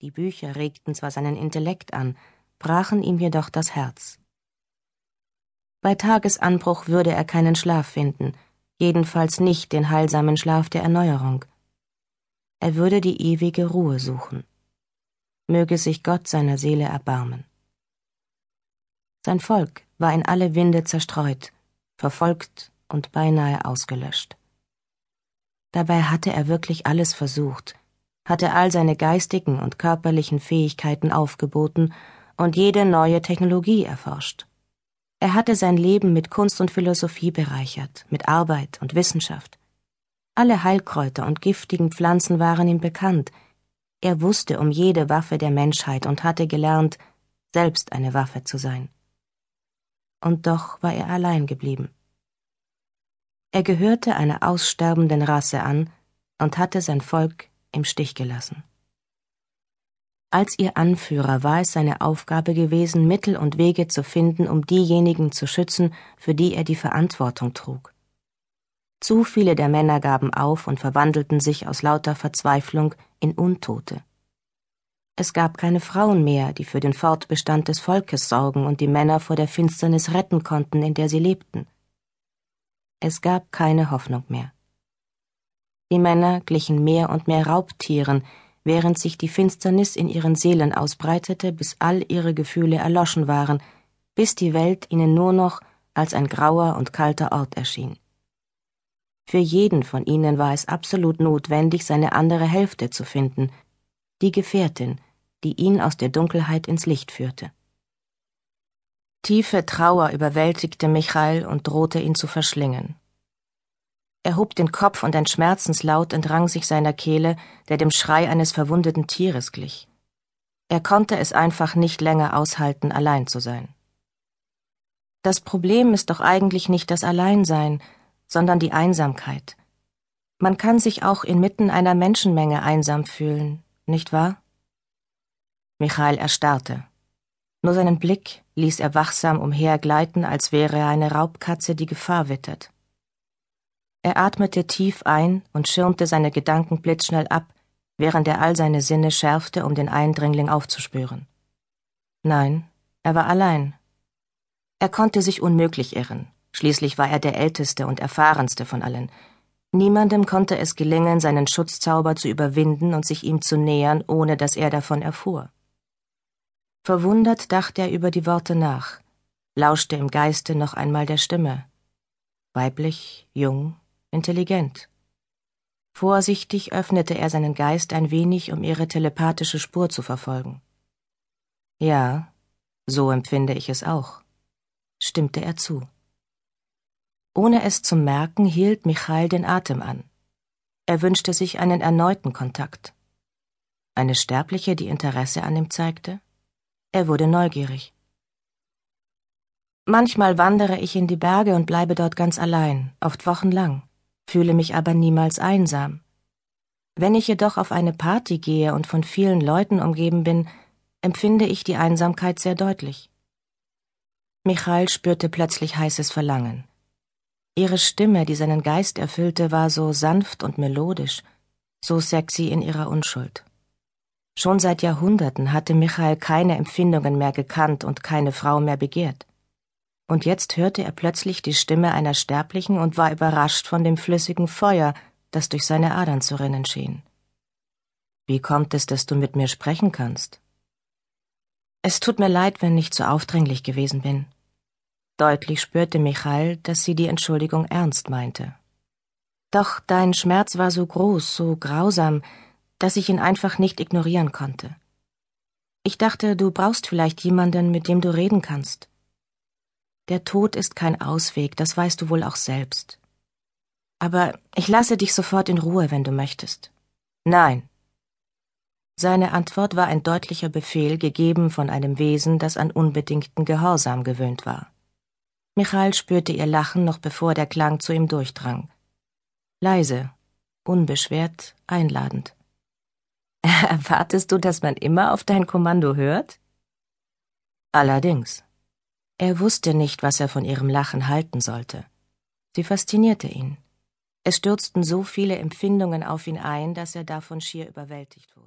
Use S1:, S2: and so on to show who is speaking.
S1: die Bücher regten zwar seinen Intellekt an, brachen ihm jedoch das Herz. Bei Tagesanbruch würde er keinen Schlaf finden, jedenfalls nicht den heilsamen Schlaf der Erneuerung. Er würde die ewige Ruhe suchen. Möge sich Gott seiner Seele erbarmen. Sein Volk war in alle Winde zerstreut, verfolgt und beinahe ausgelöscht. Dabei hatte er wirklich alles versucht, hatte all seine geistigen und körperlichen Fähigkeiten aufgeboten und jede neue Technologie erforscht. Er hatte sein Leben mit Kunst und Philosophie bereichert, mit Arbeit und Wissenschaft. Alle Heilkräuter und giftigen Pflanzen waren ihm bekannt. Er wusste um jede Waffe der Menschheit und hatte gelernt, selbst eine Waffe zu sein. Und doch war er allein geblieben. Er gehörte einer aussterbenden Rasse an und hatte sein Volk im Stich gelassen. Als ihr Anführer war es seine Aufgabe gewesen, Mittel und Wege zu finden, um diejenigen zu schützen, für die er die Verantwortung trug. Zu viele der Männer gaben auf und verwandelten sich aus lauter Verzweiflung in Untote. Es gab keine Frauen mehr, die für den Fortbestand des Volkes sorgen und die Männer vor der Finsternis retten konnten, in der sie lebten. Es gab keine Hoffnung mehr. Die Männer glichen mehr und mehr Raubtieren, während sich die Finsternis in ihren Seelen ausbreitete, bis all ihre Gefühle erloschen waren, bis die Welt ihnen nur noch als ein grauer und kalter Ort erschien. Für jeden von ihnen war es absolut notwendig, seine andere Hälfte zu finden, die Gefährtin, die ihn aus der Dunkelheit ins Licht führte. Tiefe Trauer überwältigte Michael und drohte ihn zu verschlingen. Er hob den Kopf und ein Schmerzenslaut entrang sich seiner Kehle, der dem Schrei eines verwundeten Tieres glich. Er konnte es einfach nicht länger aushalten, allein zu sein. Das Problem ist doch eigentlich nicht das Alleinsein, sondern die Einsamkeit. Man kann sich auch inmitten einer Menschenmenge einsam fühlen, nicht wahr? Michael erstarrte. Nur seinen Blick ließ er wachsam umhergleiten, als wäre er eine Raubkatze, die Gefahr wittert. Er atmete tief ein und schirmte seine Gedanken blitzschnell ab, während er all seine Sinne schärfte, um den Eindringling aufzuspüren. Nein, er war allein. Er konnte sich unmöglich irren. Schließlich war er der älteste und erfahrenste von allen. Niemandem konnte es gelingen, seinen Schutzzauber zu überwinden und sich ihm zu nähern, ohne dass er davon erfuhr. Verwundert dachte er über die Worte nach, lauschte im Geiste noch einmal der Stimme. Weiblich, jung, intelligent. Vorsichtig öffnete er seinen Geist ein wenig, um ihre telepathische Spur zu verfolgen. Ja, so empfinde ich es auch, stimmte er zu. Ohne es zu merken, hielt Michael den Atem an. Er wünschte sich einen erneuten Kontakt. Eine Sterbliche, die Interesse an ihm zeigte? Er wurde neugierig. Manchmal wandere ich in die Berge und bleibe dort ganz allein, oft wochenlang, fühle mich aber niemals einsam. Wenn ich jedoch auf eine Party gehe und von vielen Leuten umgeben bin, empfinde ich die Einsamkeit sehr deutlich. Michael spürte plötzlich heißes Verlangen. Ihre Stimme, die seinen Geist erfüllte, war so sanft und melodisch, so sexy in ihrer Unschuld. Schon seit Jahrhunderten hatte Michael keine Empfindungen mehr gekannt und keine Frau mehr begehrt. Und jetzt hörte er plötzlich die Stimme einer Sterblichen und war überrascht von dem flüssigen Feuer, das durch seine Adern zu rinnen schien. Wie kommt es, dass du mit mir sprechen kannst? Es tut mir leid, wenn ich zu aufdringlich gewesen bin. Deutlich spürte Michael, dass sie die Entschuldigung ernst meinte. Doch dein Schmerz war so groß, so grausam, dass ich ihn einfach nicht ignorieren konnte. Ich dachte, du brauchst vielleicht jemanden, mit dem du reden kannst. Der Tod ist kein Ausweg, das weißt du wohl auch selbst. Aber ich lasse dich sofort in Ruhe, wenn du möchtest. Nein. Seine Antwort war ein deutlicher Befehl, gegeben von einem Wesen, das an unbedingten Gehorsam gewöhnt war. Michael spürte ihr Lachen noch bevor der Klang zu ihm durchdrang. Leise, unbeschwert, einladend. Erwartest du, dass man immer auf dein Kommando hört? Allerdings. Er wusste nicht, was er von ihrem Lachen halten sollte. Sie faszinierte ihn. Es stürzten so viele Empfindungen auf ihn ein, dass er davon schier überwältigt wurde.